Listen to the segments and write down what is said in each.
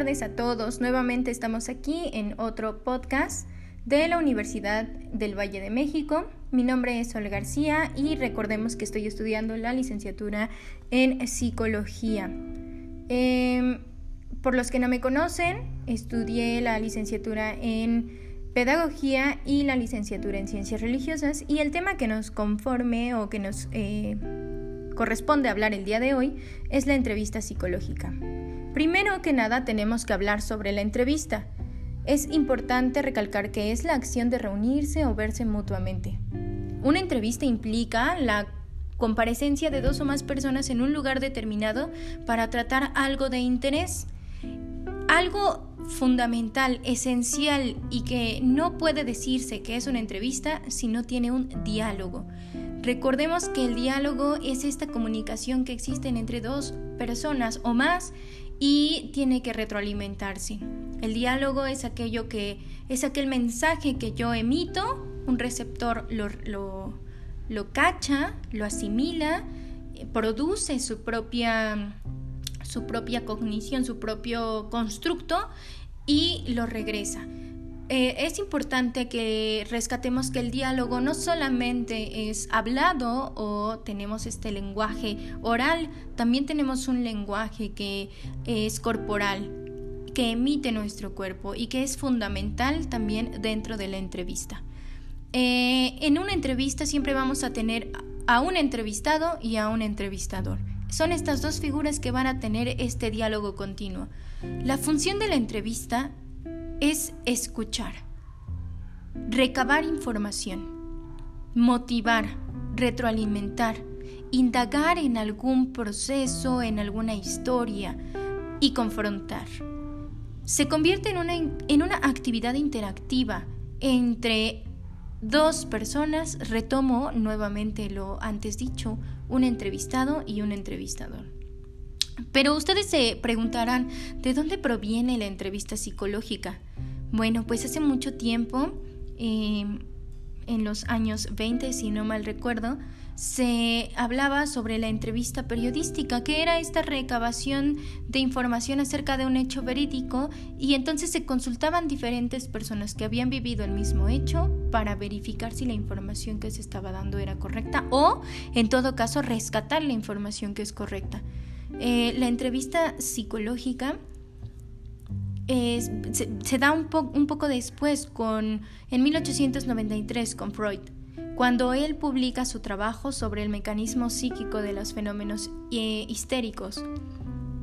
Tardes a todos. Nuevamente estamos aquí en otro podcast de la Universidad del Valle de México. Mi nombre es Sol García y recordemos que estoy estudiando la licenciatura en psicología. Em, por los que no me conocen, estudié la licenciatura en pedagogía y la licenciatura en ciencias religiosas y el tema que nos conforme o que nos eh, corresponde hablar el día de hoy es la entrevista psicológica. Primero que nada tenemos que hablar sobre la entrevista. Es importante recalcar que es la acción de reunirse o verse mutuamente. Una entrevista implica la comparecencia de dos o más personas en un lugar determinado para tratar algo de interés. Algo fundamental, esencial y que no puede decirse que es una entrevista si no tiene un diálogo. Recordemos que el diálogo es esta comunicación que existe entre dos personas o más y tiene que retroalimentarse. El diálogo es aquello que es aquel mensaje que yo emito, un receptor lo, lo, cacha, lo asimila, produce su propia su propia cognición, su propio constructo y lo regresa. Eh, es importante que rescatemos que el diálogo no solamente es hablado o tenemos este lenguaje oral, también tenemos un lenguaje que es corporal, que emite nuestro cuerpo y que es fundamental también dentro de la entrevista. Eh, en una entrevista siempre vamos a tener a un entrevistado y a un entrevistador. Son estas dos figuras que van a tener este diálogo continuo. La función de la entrevista es escuchar, recabar información, motivar, retroalimentar, indagar en algún proceso, en alguna historia y confrontar. Se convierte en una, en una actividad interactiva entre dos personas, retomo nuevamente lo antes dicho, un entrevistado y un entrevistador. Pero ustedes se preguntarán, ¿de dónde proviene la entrevista psicológica? Bueno, pues hace mucho tiempo, eh, en los años 20, si no mal recuerdo, se hablaba sobre la entrevista periodística, que era esta recabación de información acerca de un hecho verídico y entonces se consultaban diferentes personas que habían vivido el mismo hecho para verificar si la información que se estaba dando era correcta o, en todo caso, rescatar la información que es correcta. Eh, la entrevista psicológica se, da un, poco después, con, en 1893, con Freud cuando él publica su trabajo sobre el mecanismo psíquico de los fenómenos eh, histéricos.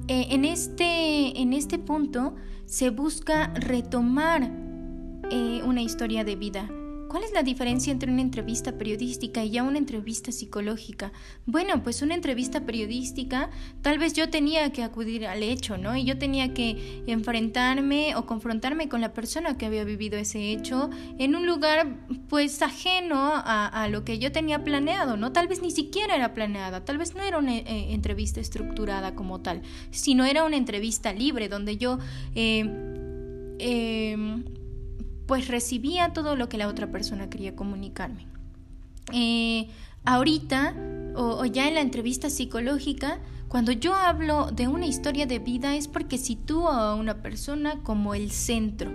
Eh, en, este, en este punto se busca retomar una historia de vida ¿Cuál es la diferencia entre una entrevista periodística y ya una entrevista psicológica? Bueno, pues una entrevista periodística, tal vez yo tenía que acudir al hecho, ¿no? Y yo tenía que enfrentarme o confrontarme con la persona que había vivido ese hecho en un lugar pues ajeno a, lo que yo tenía planeado, ¿no? Tal vez ni siquiera era planeada, tal vez no era una eh, entrevista estructurada como tal, sino era una entrevista libre donde yo... Eh, em, pues recibía todo lo que la otra persona quería comunicarme. Eh, ahorita, o, ya en la entrevista psicológica, cuando yo hablo de una historia de vida es porque sitúo a una persona como el centro.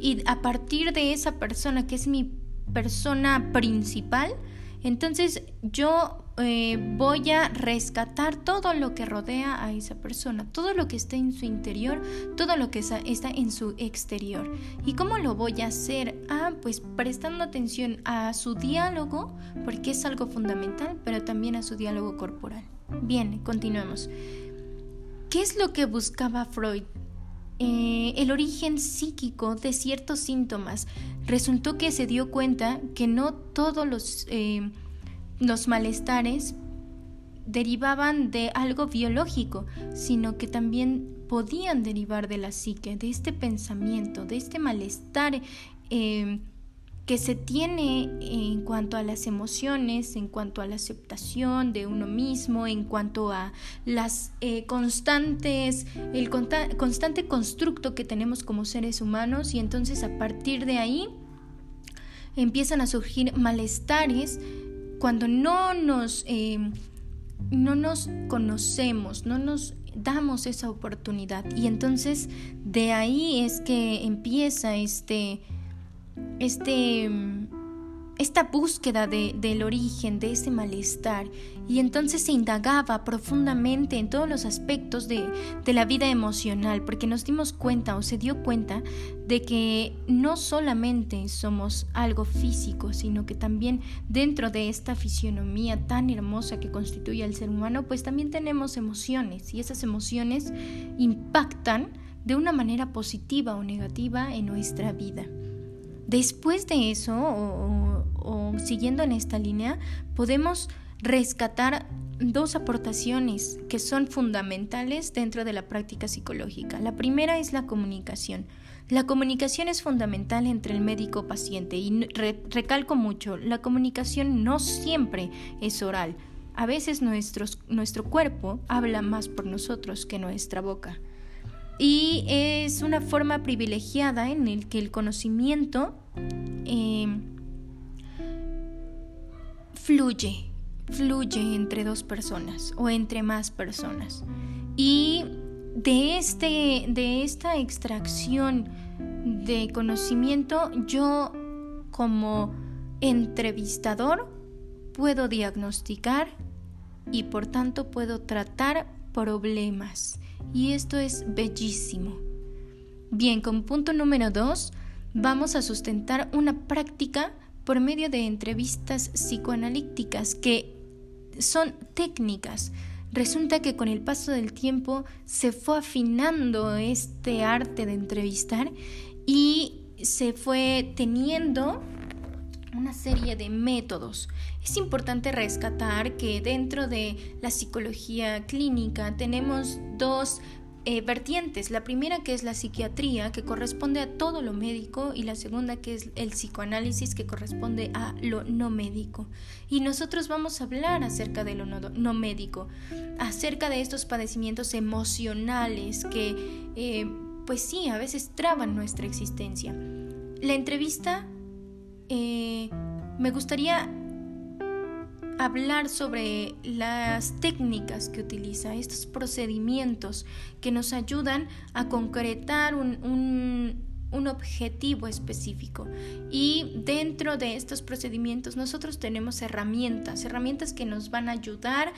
Y a partir de esa persona, que es mi persona principal, entonces yo eh, voy a rescatar todo lo que rodea a esa persona, todo lo que está en su interior, todo lo que está en su exterior. ¿Y cómo lo voy a hacer? Ah, pues prestando atención a su diálogo, porque es algo fundamental, pero también a su diálogo corporal. Bien, continuemos. ¿Qué es lo que buscaba Freud? Eh, el origen psíquico de ciertos síntomas. Resultó que se dio cuenta que no todos los... Eh, los malestares derivaban de algo biológico, sino que también podían derivar de la psique, de este pensamiento, de este malestar eh, que se tiene en cuanto a las emociones, en cuanto a la aceptación de uno mismo, en cuanto a las eh, constantes, el constante constructo que tenemos como seres humanos y entonces a partir de ahí empiezan a surgir malestares cuando no nos, eh, no nos conocemos, no nos damos esa oportunidad. Y entonces de ahí es que empieza este, este esta búsqueda de, del origen de ese malestar y entonces se indagaba profundamente en todos los aspectos de, de, la vida emocional porque nos dimos cuenta o se dio cuenta de que no solamente somos algo físico sino que también dentro de esta fisionomía tan hermosa que constituye al ser humano pues también tenemos emociones y esas emociones impactan de una manera positiva o negativa en nuestra vida. Después de eso, o, siguiendo en esta línea, podemos rescatar dos aportaciones que son fundamentales dentro de la práctica psicológica. La primera es la comunicación. La comunicación es fundamental entre el médico-paciente y recalco mucho, la comunicación no siempre es oral. A veces nuestro cuerpo habla más por nosotros que nuestra boca y es una forma privilegiada en el que el conocimiento em, fluye, fluye entre dos personas o entre más personas. Y de, este, de esta extracción de conocimiento, yo como entrevistador puedo diagnosticar y por tanto puedo tratar problemas y esto es bellísimo. Bien, con punto número dos, vamos a sustentar una práctica por medio de entrevistas psicoanalíticas que son técnicas. Resulta que con el paso del tiempo se fue afinando este arte de entrevistar y se fue teniendo una serie de métodos. Es importante rescatar que dentro de la psicología clínica tenemos dos eh, vertientes. La primera que es la psiquiatría, que corresponde a todo lo médico, y la segunda que es el psicoanálisis, que corresponde a lo no médico. Y nosotros vamos a hablar acerca de lo no, médico, acerca de estos padecimientos emocionales que, eh, pues sí, a veces traban nuestra existencia. La entrevista eh, me gustaría hablar sobre las técnicas que utiliza, estos procedimientos que nos ayudan a concretar un, objetivo específico. Y dentro de estos procedimientos nosotros tenemos herramientas, herramientas que nos van a ayudar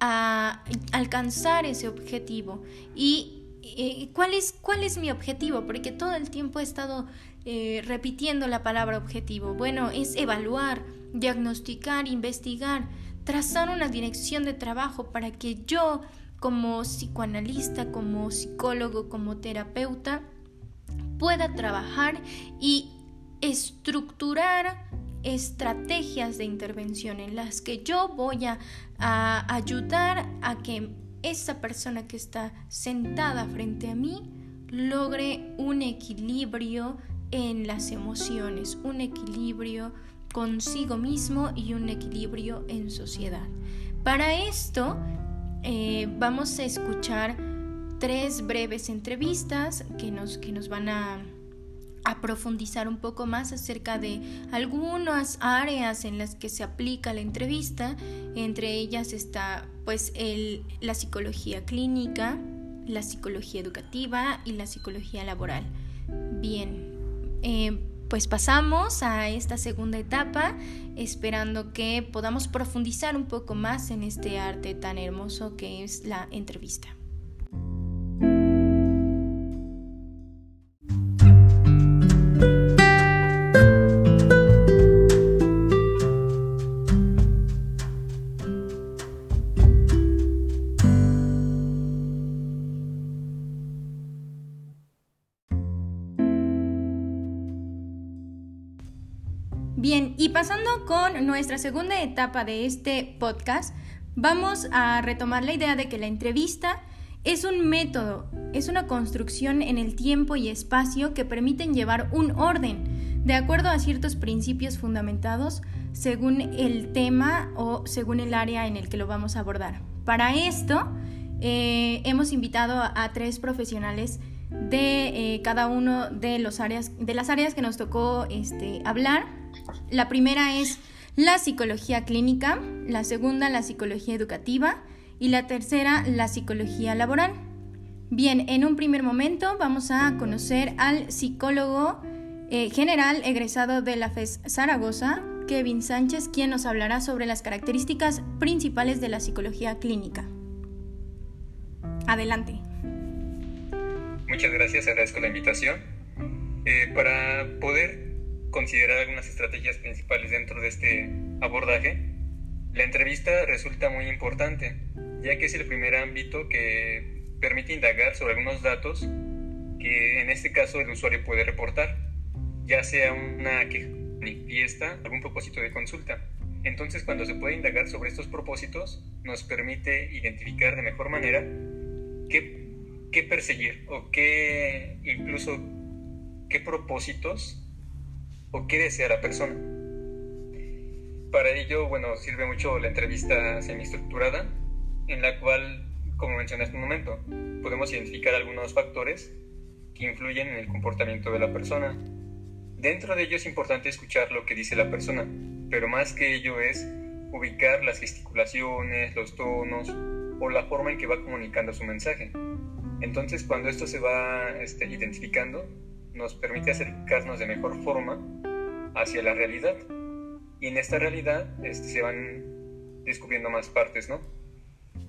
a alcanzar ese objetivo. ¿Y eh, ¿cuál, es, cuál es mi objetivo? Porque todo el tiempo he estado eh, repitiendo la palabra objetivo. Bueno, es evaluar, diagnosticar, investigar, trazar una dirección de trabajo para que yo, como psicoanalista, como psicólogo, como terapeuta, pueda trabajar y estructurar estrategias de intervención en las que yo voy a, a ayudar a que esa persona que está sentada frente a mí logre un equilibrio en las emociones, un equilibrio consigo mismo y un equilibrio en sociedad. Para esto eh, vamos a escuchar tres breves entrevistas que nos, que nos van a, a, profundizar un poco más acerca de algunas áreas en las que se aplica la entrevista. Entre ellas está pues el, la psicología clínica, la psicología educativa y la psicología laboral. Bien, eh, pues pasamos a esta segunda etapa esperando que podamos profundizar un poco más en este arte tan hermoso que es la entrevista. Con nuestra segunda etapa de este podcast, vamos a retomar la idea de que la entrevista es un método, es una construcción en el tiempo y espacio que permiten llevar un orden de acuerdo a ciertos principios fundamentados según el tema o según el área en el que lo vamos a abordar. Para esto, eh, hemos invitado a, tres profesionales de eh, cada uno de, los áreas, de las áreas que nos tocó este, hablar la primera es la psicología clínica, la segunda la psicología educativa y la tercera la psicología laboral. Bien, en un primer momento vamos a conocer al psicólogo eh, general egresado de la FES Zaragoza, Kevin Sánchez, quien nos hablará sobre las características principales de la psicología clínica. Adelante. Muchas gracias, agradezco la invitación. Eh, para poder considerar algunas estrategias principales dentro de este abordaje, la entrevista resulta muy importante, ya que es el primer ámbito que permite indagar sobre algunos datos que en este caso el usuario puede reportar, ya sea una que manifiesta algún propósito de consulta. Entonces, cuando se puede indagar sobre estos propósitos, nos permite identificar de mejor manera qué, qué perseguir o qué incluso qué propósitos o qué desea la persona. Para ello, bueno, sirve mucho la entrevista semiestructurada, en la cual, como mencioné hace un momento, podemos identificar algunos factores que influyen en el comportamiento de la persona. Dentro de ello es importante escuchar lo que dice la persona, pero más que ello es ubicar las gesticulaciones, los tonos o la forma en que va comunicando su mensaje. Entonces, cuando esto se va este, identificando, nos permite acercarnos de mejor forma hacia la realidad. Y en esta realidad este, se van descubriendo más partes, ¿no?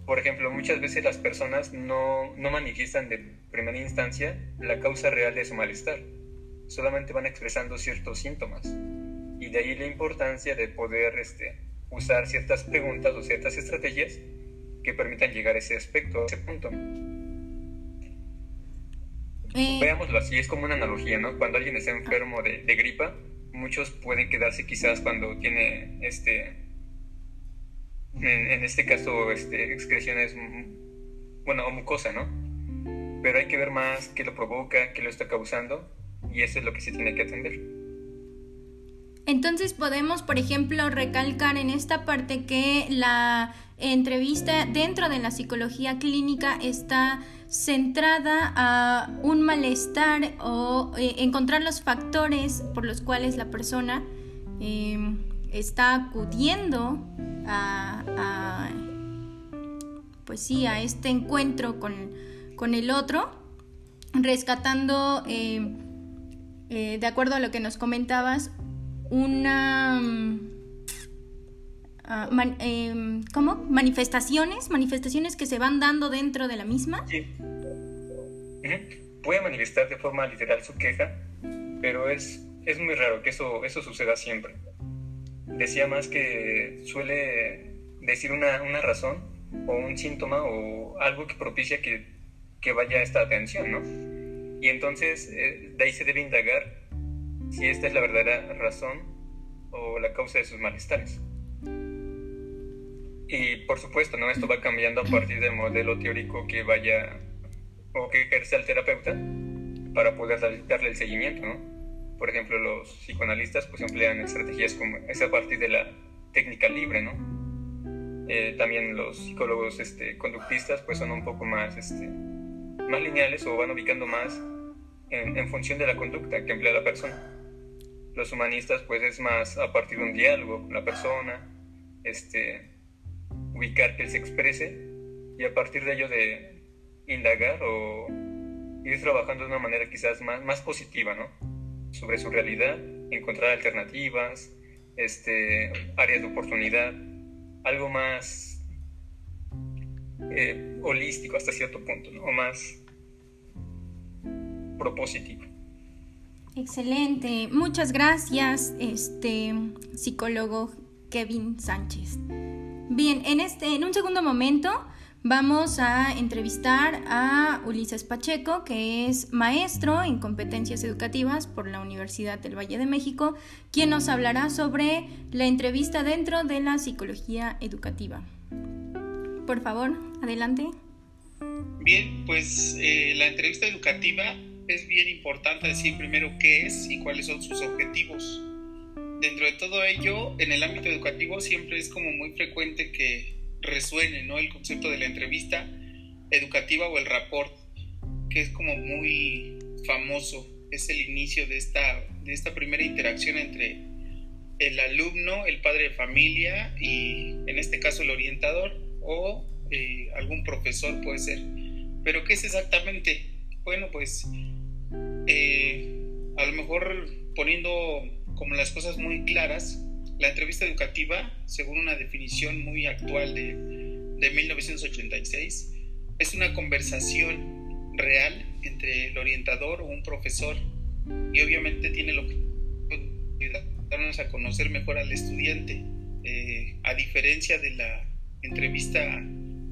Por ejemplo, muchas veces las personas no, no manifiestan de primera instancia la causa real de su malestar, solamente van expresando ciertos síntomas. Y de ahí la importancia de poder este, usar ciertas preguntas o ciertas estrategias que permitan llegar a ese aspecto, a ese punto. Eh, Veámoslo así, es como una analogía, ¿no? Cuando alguien está enfermo de, de, gripa, muchos pueden quedarse quizás cuando tiene, este, en, este caso, este, excreciones, bueno, o mucosa, ¿no? Pero hay que ver más qué lo provoca, qué lo está causando, y eso es lo que se tiene que atender. Entonces podemos, por ejemplo, recalcar en esta parte que la entrevista dentro de la psicología clínica está centrada a un malestar o eh, encontrar los factores por los cuales la persona em, está acudiendo a, pues sí, a este encuentro con, el otro, rescatando, em, eh, de acuerdo a lo que nos comentabas, una Ah, em, ¿cómo? Manifestaciones, manifestaciones que se van dando dentro de la misma. Sí. Puede manifestar de forma literal su queja, pero es, es muy raro que eso, eso suceda siempre. Decía más que suele decir una, una razón o un síntoma o algo que propicia que, que vaya esta atención, ¿no? Y entonces eh, de ahí se debe indagar si esta es la verdadera razón o la causa de sus malestares. Y por supuesto, ¿no? Esto va cambiando a partir del modelo teórico que vaya o que ejerce el terapeuta para poder darle el seguimiento, ¿no? Por ejemplo, los psicoanalistas pues emplean estrategias como esa a partir de la técnica libre, ¿no? Eh, también los psicólogos este, conductistas pues son un poco más, este, más lineales o van ubicando más en, en función de la conducta que emplea la persona. Los humanistas pues es más a partir de un diálogo con la persona, este, ubicar que él se exprese y a partir de ello de indagar o ir trabajando de una manera quizás más, más positiva, ¿no? Sobre su realidad, encontrar alternativas, este, áreas de oportunidad, algo más eh, holístico hasta cierto punto, ¿no? O más propositivo. Excelente, muchas gracias, este psicólogo Kevin Sánchez. Bien, en, este, en un segundo momento vamos a entrevistar a Ulises Pacheco, que es maestro en competencias educativas por la Universidad del Valle de México, quien nos hablará sobre la entrevista dentro de la psicología educativa. Por favor, adelante. Bien, pues eh, la entrevista educativa es bien importante decir primero qué es y cuáles son sus objetivos dentro de todo ello, en el ámbito educativo siempre es como muy frecuente que resuene ¿no? el concepto de la entrevista educativa o el rapport, que es como muy famoso, es el inicio de esta, de esta primera interacción entre el alumno, el padre de familia y en este caso el orientador o eh, algún profesor puede ser. Pero ¿qué es exactamente? Bueno, pues eh, a lo mejor poniendo como las cosas muy claras, la entrevista educativa, según una definición muy actual de, de 1986, es una conversación real entre el orientador o un profesor y obviamente tiene lo que darnos a conocer mejor al estudiante, eh, a diferencia de la entrevista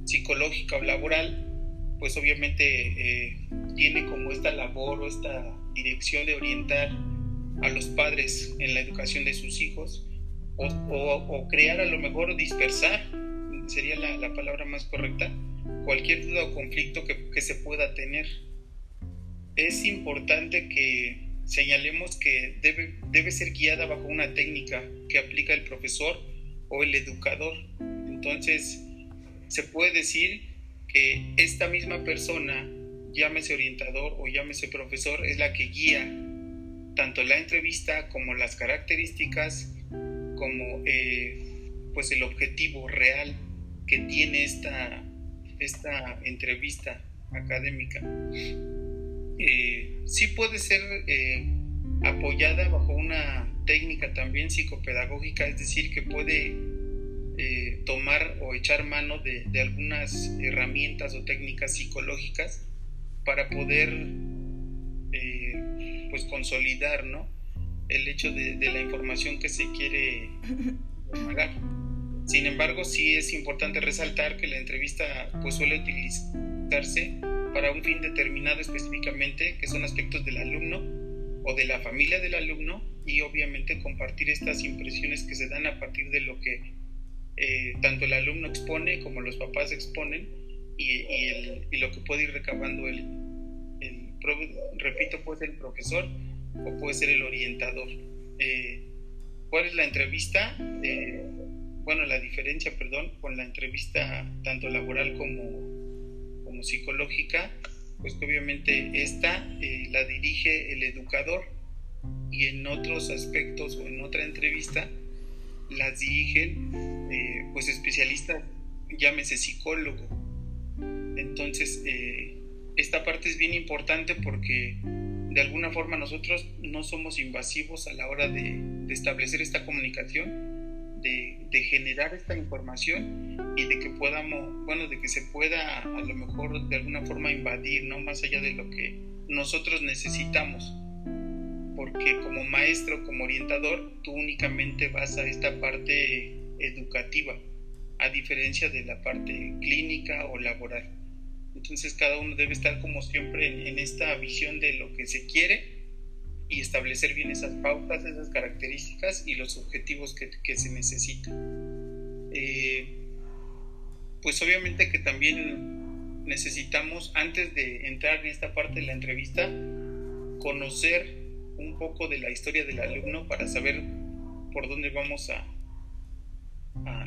psicológica o laboral, pues obviamente eh, tiene como esta labor o esta dirección de orientar a los padres en la educación de sus hijos o, crear a lo mejor dispersar, sería la, palabra más correcta, cualquier duda o conflicto que, que se pueda tener. Es importante que señalemos que debe, debe ser guiada bajo una técnica que aplica el profesor o el educador. Entonces, se puede decir que esta misma persona, llámese orientador o llámese profesor, es la que guía tanto la entrevista como las características, como eh, pues el objetivo real que tiene esta, esta entrevista académica. Eh, sí puede ser eh, apoyada bajo una técnica también psicopedagógica, es decir, que puede tomar o echar mano de, algunas herramientas o técnicas psicológicas para poder pues consolidar ¿no? el hecho de, la información que se quiere pagar. Sin embargo, sí es importante resaltar que la entrevista pues suele utilizarse para un fin determinado específicamente, que son aspectos del alumno o de la familia del alumno, y obviamente compartir estas impresiones que se dan a partir de lo que eh, tanto el alumno expone como los papás exponen y, lo que puede ir recabando el, repito, puede ser el profesor o puede ser el orientador. Eh, ¿Cuál es la entrevista? Eh, bueno, la diferencia, perdón, con la entrevista tanto laboral como psicológica, pues obviamente esta eh, la dirige el educador y en otros aspectos o en otra entrevista las dirigen pues especialistas, llámese psicólogo. Entonces, eh, esta parte es bien importante porque de alguna forma nosotros no somos invasivos a la hora de, de establecer esta comunicación de, generar esta información y de que podamos, bueno, de que se pueda a lo mejor de alguna forma invadir, ¿no? Más allá de lo que nosotros necesitamos. Porque como maestro, como orientador, tú únicamente vas a esta parte educativa, a diferencia de la parte clínica o laboral. Entonces cada uno debe estar como siempre en esta visión de lo que se quiere y establecer bien esas pautas, esas características y los objetivos que, se necesitan. Eh, pues obviamente que también necesitamos, antes de entrar en esta parte de la entrevista, conocer un poco de la historia del alumno para saber por dónde vamos a,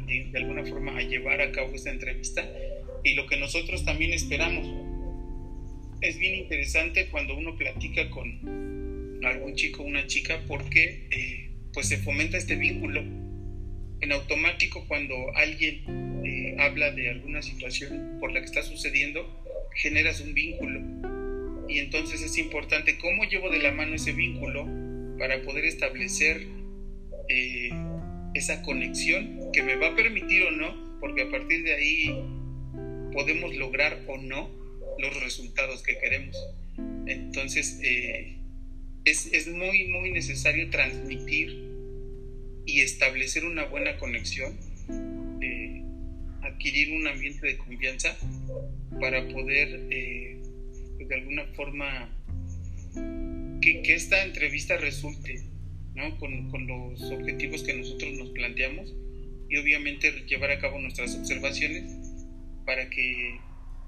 de, alguna forma a llevar a cabo esta entrevista y lo que nosotros también esperamos. Es bien interesante cuando uno platica con, algún chico o una chica porque eh, pues se fomenta este vínculo. En automático cuando alguien eh, habla de alguna situación por la que está sucediendo, generas un vínculo. Y entonces es importante cómo llevo de la mano ese vínculo para poder establecer eh, esa conexión que me va a permitir o no, porque a partir de ahí podemos lograr o no los resultados que queremos. Entonces, es, muy, muy necesario transmitir y establecer una buena conexión, eh, adquirir un ambiente de confianza para poder, eh, de alguna forma, que, esta entrevista resulte con, con los objetivos que nosotros nos planteamos y obviamente llevar a cabo nuestras observaciones para que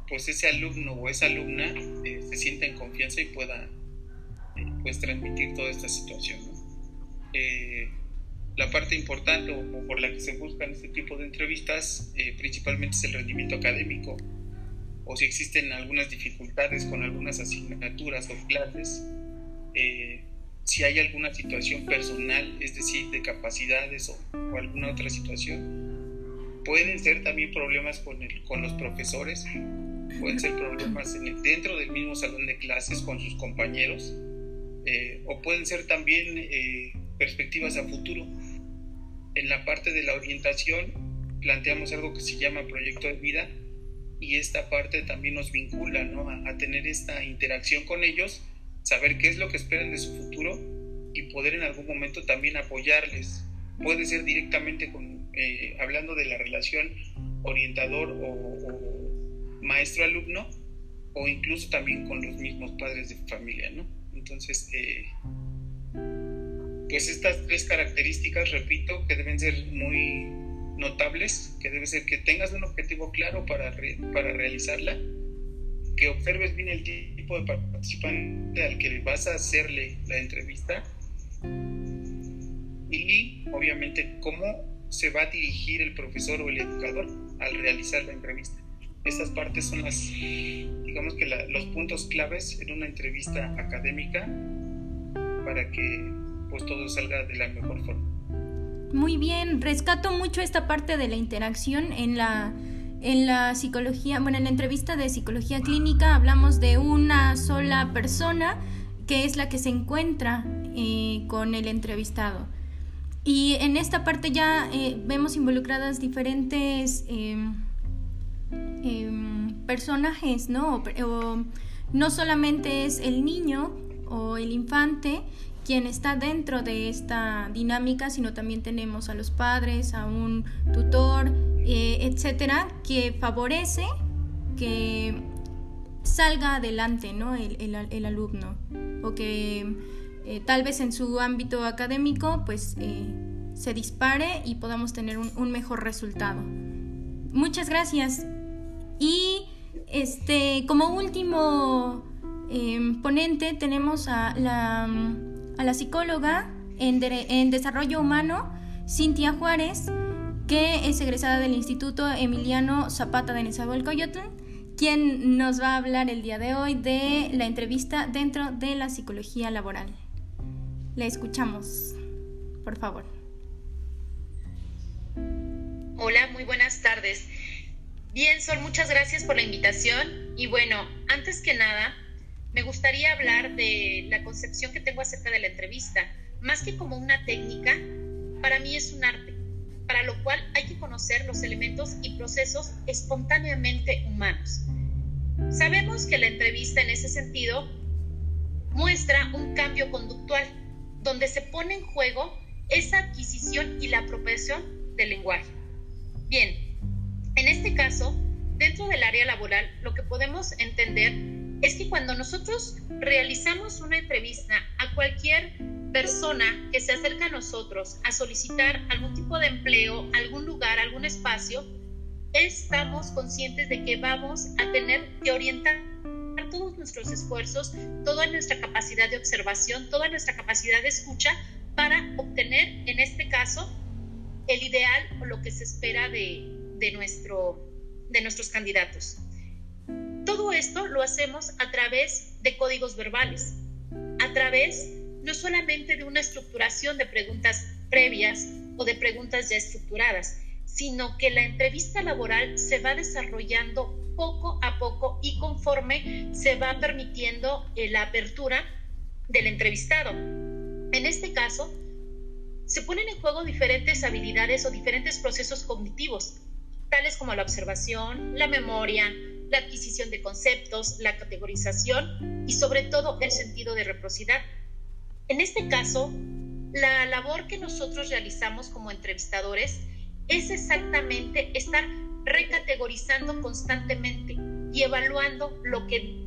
pues ese alumno o esa alumna eh, se sienta en confianza y pueda pues transmitir toda esta situación. Eh, la parte importante o, por la que se buscan este tipo de entrevistas eh, principalmente es el rendimiento académico o si existen algunas dificultades con algunas asignaturas o clases, eh, si hay alguna situación personal, es decir, de capacidades o, alguna otra situación. Pueden ser también problemas con, con los profesores, pueden ser problemas dentro del mismo salón de clases con sus compañeros, eh, o pueden ser también eh, perspectivas a futuro. En la parte de la orientación planteamos algo que se llama proyecto de vida y esta parte también nos vincula ¿no? a tener esta interacción con ellos saber qué es lo que esperan de su futuro y poder en algún momento también apoyarles. Puede ser directamente con, eh, hablando de la relación orientador o, maestro-alumno o incluso también con los mismos padres de familia, ¿no? Entonces, eh, pues estas tres características, repito, que deben ser muy notables, que debe ser que tengas un objetivo claro para, para realizarla, que observes bien el tipo de participante al que vas a hacerle la entrevista y obviamente cómo se va a dirigir el profesor o el educador al realizar la entrevista. Estas partes son las, digamos que los puntos claves en una entrevista académica para que pues todo salga de la mejor forma. Muy bien, rescato mucho esta parte de la interacción en la en la psicología, bueno, en la entrevista de psicología clínica hablamos de una sola persona que es la que se encuentra eh, con el entrevistado. Y en esta parte ya eh, vemos involucradas diferentes em, personajes, ¿no? no solamente es el niño o el infante quien está dentro de esta dinámica, sino también tenemos a los padres, a un tutor, eh, etcétera, que favorece que salga adelante ¿no? el, alumno o que eh, tal vez en su ámbito académico pues eh, se dispare y podamos tener un, mejor resultado. Muchas gracias. Y este, como último ponente tenemos a la, a la psicóloga en, en desarrollo humano, Cintia Juárez, que es egresada del Instituto Emiliano Zapata de Nezahualcóyotl, quien nos va a hablar el día de hoy de la entrevista dentro de la psicología laboral. La escuchamos, por favor. Hola, muy buenas tardes. Bien, Sol, muchas gracias por la invitación. Y bueno, antes que nada, me gustaría hablar de la concepción que tengo acerca de la entrevista. Más que como una técnica, para mí es un arte para lo cual hay que conocer los elementos y procesos espontáneamente humanos. Sabemos que la entrevista en ese sentido muestra un cambio conductual, donde se pone en juego esa adquisición y la apropiación del lenguaje. Bien, en este caso, dentro del área laboral, lo que podemos entender es que cuando nosotros realizamos una entrevista a cualquier persona que se acerca a nosotros a solicitar algún tipo de empleo, algún lugar, algún espacio, estamos conscientes de que vamos a tener que orientar todos nuestros esfuerzos, toda nuestra capacidad de observación, toda nuestra capacidad de escucha para obtener, en este caso, el ideal o lo que se espera de, de, nuestro, de nuestros candidatos. Todo esto lo hacemos a través de códigos verbales, a través no solamente de una estructuración de preguntas previas o de preguntas ya estructuradas, sino que la entrevista laboral se va desarrollando poco a poco y conforme se va permitiendo eh, la apertura del entrevistado. En este caso, se ponen en juego diferentes habilidades o diferentes procesos cognitivos, tales como la observación, la memoria, la adquisición de conceptos, la categorización y sobre todo el sentido de reciprocidad. En este caso, la labor que nosotros realizamos como entrevistadores es exactamente estar recategorizando constantemente y evaluando lo que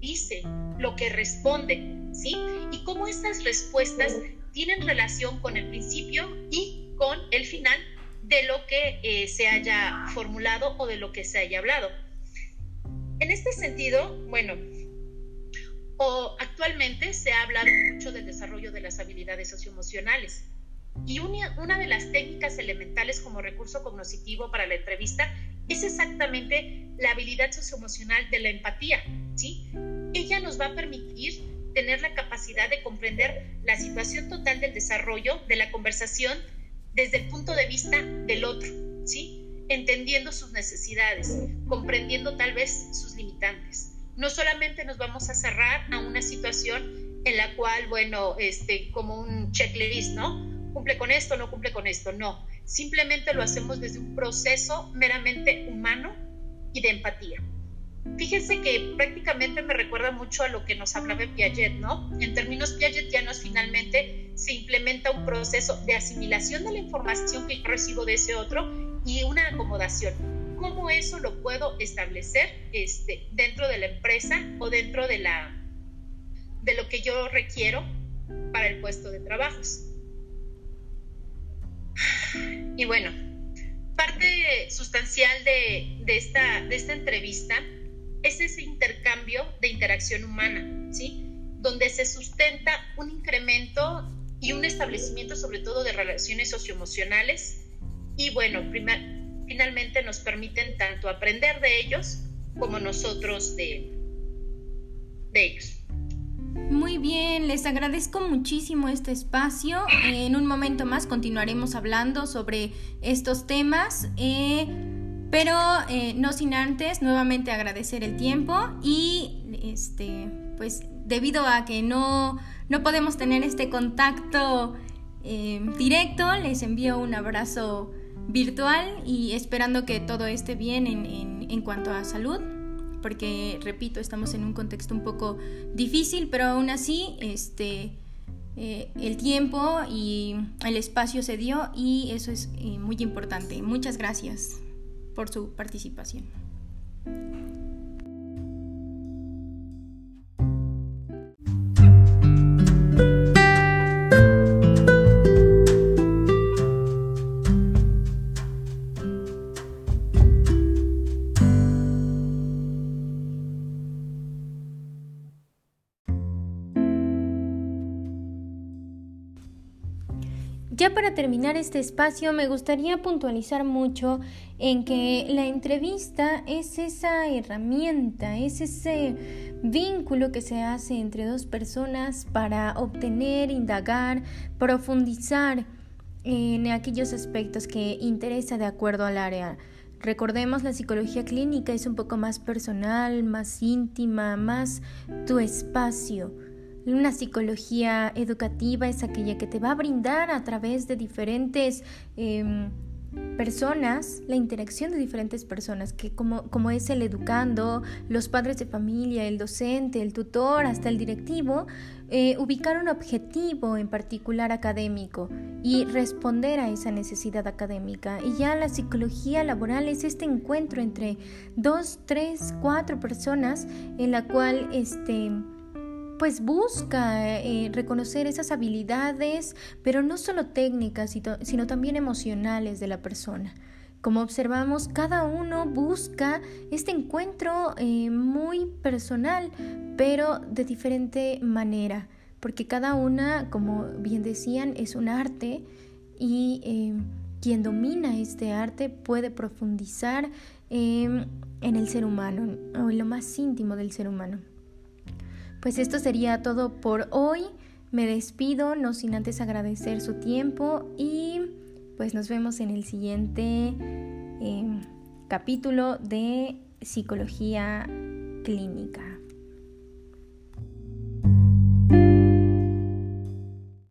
dice, lo que responde, ¿sí? Y cómo estas respuestas tienen relación con el principio y con el final de lo que eh, se haya formulado o de lo que se haya hablado. En este sentido, bueno, o actualmente se ha hablado mucho del desarrollo de las habilidades socioemocionales. Y una, de las técnicas elementales como recurso cognitivo para la entrevista es exactamente la habilidad socioemocional de la empatía, ¿sí? Ella nos va a permitir tener la capacidad de comprender la situación total del desarrollo de la conversación desde el punto de vista del otro, ¿sí? Entendiendo sus necesidades, comprendiendo tal vez sus limitantes. No solamente nos vamos a cerrar a una situación en la cual, bueno, este, como un checklist, ¿no? Cumple con esto, no cumple con esto, no. Simplemente lo hacemos desde un proceso meramente humano y de empatía. Fíjense que prácticamente me recuerda mucho a lo que nos hablaba Piaget, ¿no? En términos piagetianos, finalmente se implementa un proceso de asimilación de la información que yo recibo de ese otro y una acomodación. ¿Cómo eso lo puedo establecer este, dentro de la empresa o dentro de, la, de lo que yo requiero para el puesto de trabajos? Y bueno, parte sustancial de, de, esta, de esta entrevista es ese intercambio de interacción humana, ¿sí? Donde se sustenta un incremento y un establecimiento sobre todo de relaciones socioemocionales y bueno, finalmente nos permiten tanto aprender de ellos como nosotros de, de ellos. Muy bien, les agradezco muchísimo este espacio. En un momento más continuaremos hablando sobre estos temas. Eh, pero eh, no sin antes nuevamente agradecer el tiempo y este pues debido a que no, no podemos tener este contacto eh, directo, les envío un abrazo virtual y esperando que todo esté bien en, en, en, cuanto a salud, porque repito, estamos en un contexto un poco difícil, pero aún así este, eh, el tiempo y el espacio se dio y eso es muy importante. Muchas gracias por su participación. Ya para terminar este espacio me gustaría puntualizar mucho en que la entrevista es esa herramienta, es ese vínculo que se hace entre dos personas para obtener, indagar, profundizar en aquellos aspectos que interesa de acuerdo al área. Recordemos, la psicología clínica es un poco más personal, más íntima, más tu espacio una psicología educativa es aquella que te va a brindar a través de diferentes em, personas, la interacción de diferentes personas, que como, como es el educando, los padres de familia, el docente, el tutor, hasta el directivo, eh, ubicar un objetivo en particular académico y responder a esa necesidad académica. Y ya la psicología laboral es este encuentro entre dos, tres, cuatro personas en la cual este pues busca eh, reconocer esas habilidades, pero no solo técnicas, sino también emocionales de la persona. Como observamos, cada uno busca este encuentro eh, muy personal, pero de diferente manera, porque cada una, como bien decían, es un arte y eh, quien domina este arte puede profundizar en el ser humano o en lo más íntimo del ser humano. Pues esto sería todo por hoy. Me despido, no sin antes agradecer su tiempo y pues nos vemos en el siguiente em, capítulo de psicología clínica.